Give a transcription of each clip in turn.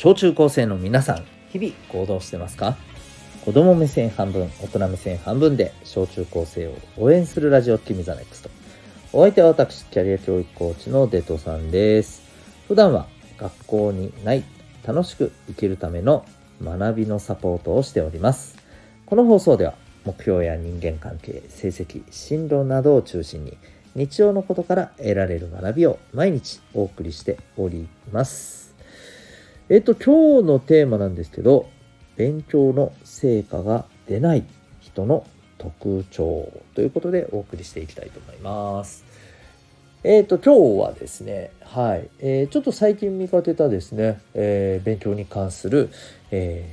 小中高生の皆さん日々行動してますか？子供目線半分大人目線半分で小中高生を応援するラジオ君 The NEXT。お相手は私キャリア教育コーチのデトさんです。普段は学校にない楽しく生きるための学びのサポートをしております。この放送では目標や人間関係成績進路などを中心に日常のことから得られる学びを毎日お送りしております。えっと今日のテーマなんですけど勉強の成果が出ない人の特徴ということでお送りしていきたいと思います。えっ、と、今日はですね、はい、えー、ちょっと最近見かけたですね、えー、勉強に関する、え、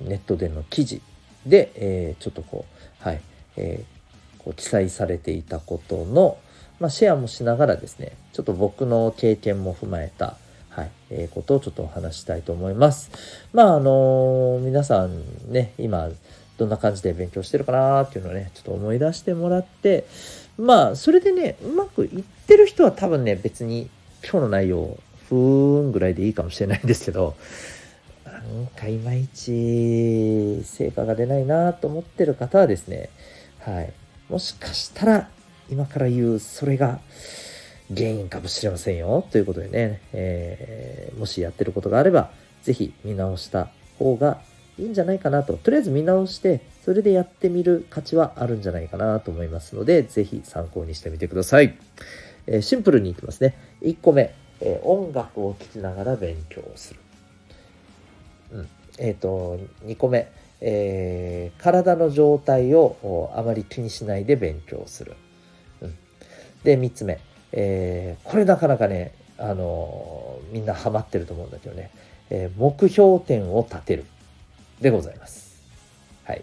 ネットでの記事で、えちょっとこう、はい、えこう記載されていたことの、まあ、シェアもしながらですね、ちょっと僕の経験も踏まえた、はい、えー、ことをちょっとお話したいと思います。まあ、あのー、皆さんね、今、どんな感じで勉強してるかなっていうのをね、ちょっと思い出してもらって、まあ、それでね、うまくいってる人は多分ね、別に今日の内容、ふーんぐらいでいいかもしれないんですけど、なんかいまいち成果が出ないなと思ってる方はですね、はい。もしかしたら、今から言うそれが原因かもしれませんよ。ということでね、えー、もしやってることがあれば、是非見直した方がいいんじゃないかなと。とりあえず見直して、それでやってみる価値はあるんじゃないかなと思いますので、是非参考にしてみてください。えー、シンプルにいきますね。1個目、えー、音楽を聴きながら勉強する。うん。えっ、ー、と、2個目、え、体の状態をあまり気にしないで勉強する。うん、で、3つ目、えー、これなかなかね、あのみんなハマってると思うんだけどね、え目標点を立てる。でございます。はい。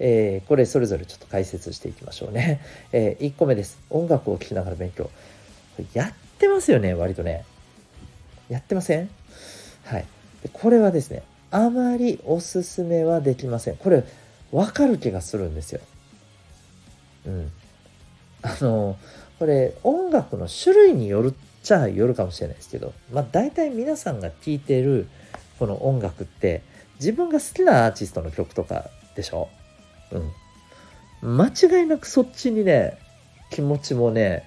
えー、これそれぞれちょっと解説していきましょうね。えー、1個目です。音楽を聴きながら勉強。やってますよね、割とね。やってません？はい。でこれはですね、あまりおすすめはできません。これ、わかる気がするんですよ。うん。あの、これ、音楽の種類によるっちゃよるかもしれないですけど、まあ大体皆さんが聴いてるこの音楽って、自分が好きなアーティストの曲とかでしょ？うん。間違いなくそっちにね、気持ちもね、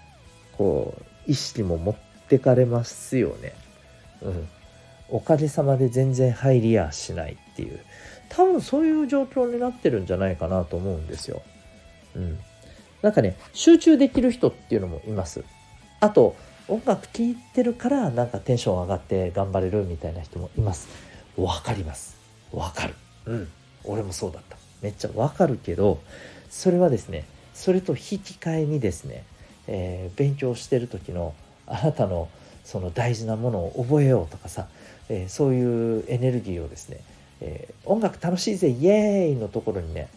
こう、意識も持ってかれますよね。うん。おかげさまで全然入りやしないっていう。多分そういう状況になってるんじゃないかなと思うんですよ。うん。なんかね、集中できる人っていうのもいます。あと、音楽聴いてるからなんかテンション上がって頑張れるみたいな人もいます。わかります。わかる。うん。俺もそうだった。めっちゃわかるけど、それはですね、それと引き換えにですね、えー、勉強してる時のあなたのその大事なものを覚えようとかさ、えー、そういうエネルギーをですね、えー、音楽楽しいぜイエーイのところにね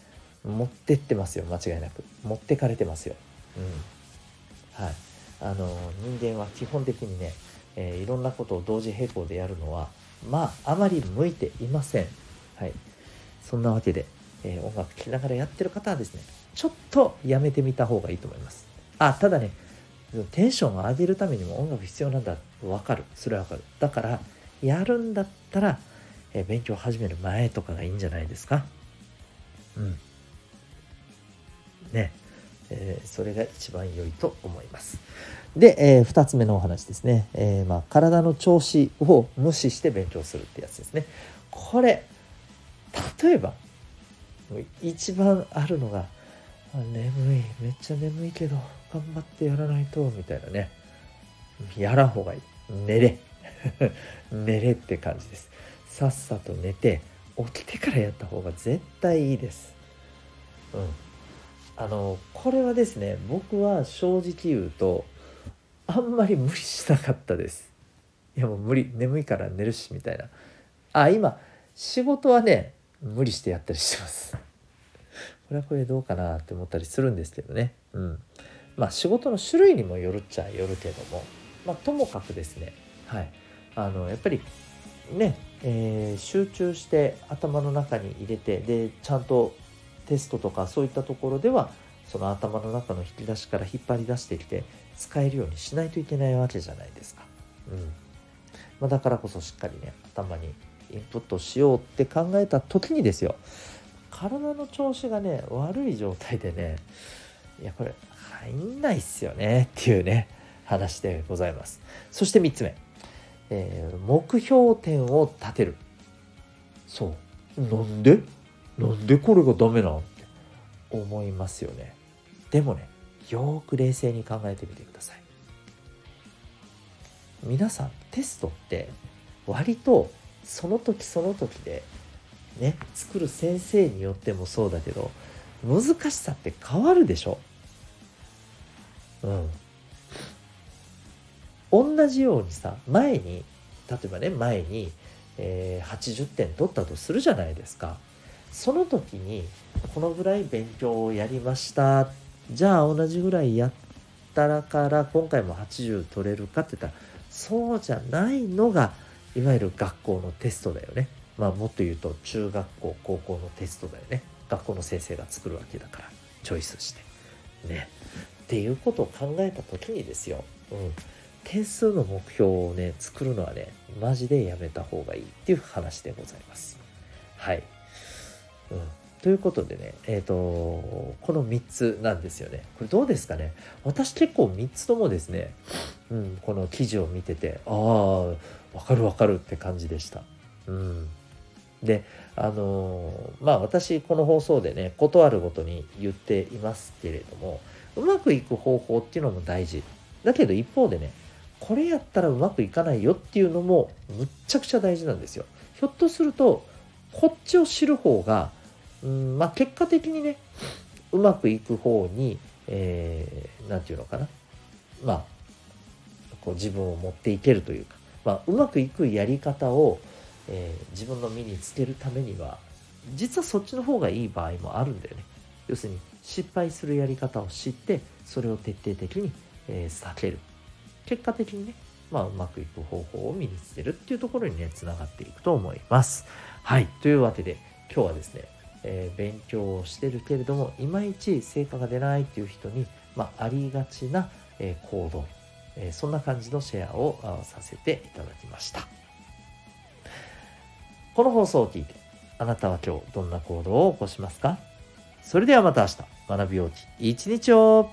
持ってってますよ間違いなく持ってかれてますよ。うん、はいあの人間は基本的にね、えいろんなことを同時並行でやるのはまああまり向いていません。はい。そんなわけで、えー、音楽聴きながらやってる方はですね、ちょっとやめてみた方がいいと思います。あ、ただね、テンションを上げるためにも音楽必要なんだ。わかる。それはわかる。だから、やるんだったら、えー、勉強始める前とかがいいんじゃないですか。うん。ね。えー、それが一番良いと思います。で、えー、2つ目のお話ですね。えー、まあ、体の調子を無視して勉強するってやつですね。これ、例えば一番あるのが眠いめっちゃ眠いけど頑張ってやらないとみたいなねやらん方がいい寝れ 寝れって感じですさっさと寝て起きてからやった方が絶対いいですうんあのこれはですね僕は正直言うとあんまり無理しなかったですいやもう無理眠いから寝るしみたいなあ今仕事はね無理してやったりしてます。これはこれでどうかなって思ったりするんですけどね。うん。まあ仕事の種類にもよるっちゃよるけども、まあともかくですね、はい。あの、やっぱりね、えー、集中して頭の中に入れて、で、ちゃんとテストとかそういったところでは、その頭の中の引き出しから引っ張り出してきて使えるようにしないといけないわけじゃないですか。うん。まあ、だからこそしっかりね頭にインプットしようって考えた時にですよ体の調子がね悪い状態でねいやこれ入んないっすよねっていうね話でございます。そして3つ目、えー、目標点を立てる。そう。なんで？なんでこれがダメなんって思いますよね。でもねよく冷静に考えてみてください。皆さんテストって割とその時その時でね作る先生によってもそうだけど難しさって変わるでしょ。うん。同じようにさ前に例えばね前に、えー、80点取ったとするじゃないですか。その時にこのぐらい勉強をやりました。じゃあ同じぐらいやったらから今回も80取れるかって言ったらそうじゃないのがいわゆる学校のテストだよね。まあもっと言うと中学校高校のテストだよね。学校の先生が作るわけだからチョイスして。ね。っていうことを考えた時にですよ、うん、点数の目標をね作るのはねマジでやめた方がいいっていう話でございます。はい、うん、ということでねえっ、ー、とこの3つなんですよね。これどうですかね？私結構3つともですね、うん、この記事を見ててああわかるわかるって感じでした。うん。であのまあ私この放送でね事あるごとに言っていますけれどもうまくいく方法っていうのも大事。だけど一方でねこれやったらうまくいかないよっていうのもむっちゃくちゃ大事なんですよ。ひょっとするとこっちを知る方がうんまあ結果的にねうまくいく方に何、えー、て言うのかな。まあこう自分を持っていけるというか、まあ、うまくいくやり方をえー、自分の身につけるためには実はそっちの方がいい場合もあるんだよね。要するに失敗するやり方を知ってそれを徹底的に、えー、避ける。結果的にねまあ、うまくいく方法を身につけるっていうところにねつながっていくと思います。はい。というわけで今日はですね、えー、勉強をしてるけれどもいまいち成果が出ないっていう人に、まあ、ありがちな、えー、行動、えー、そんな感じのシェアをさせていただきました。この放送を聞いて、あなたは今日どんな行動を起こしますか？それではまた明日、学びようき一日を。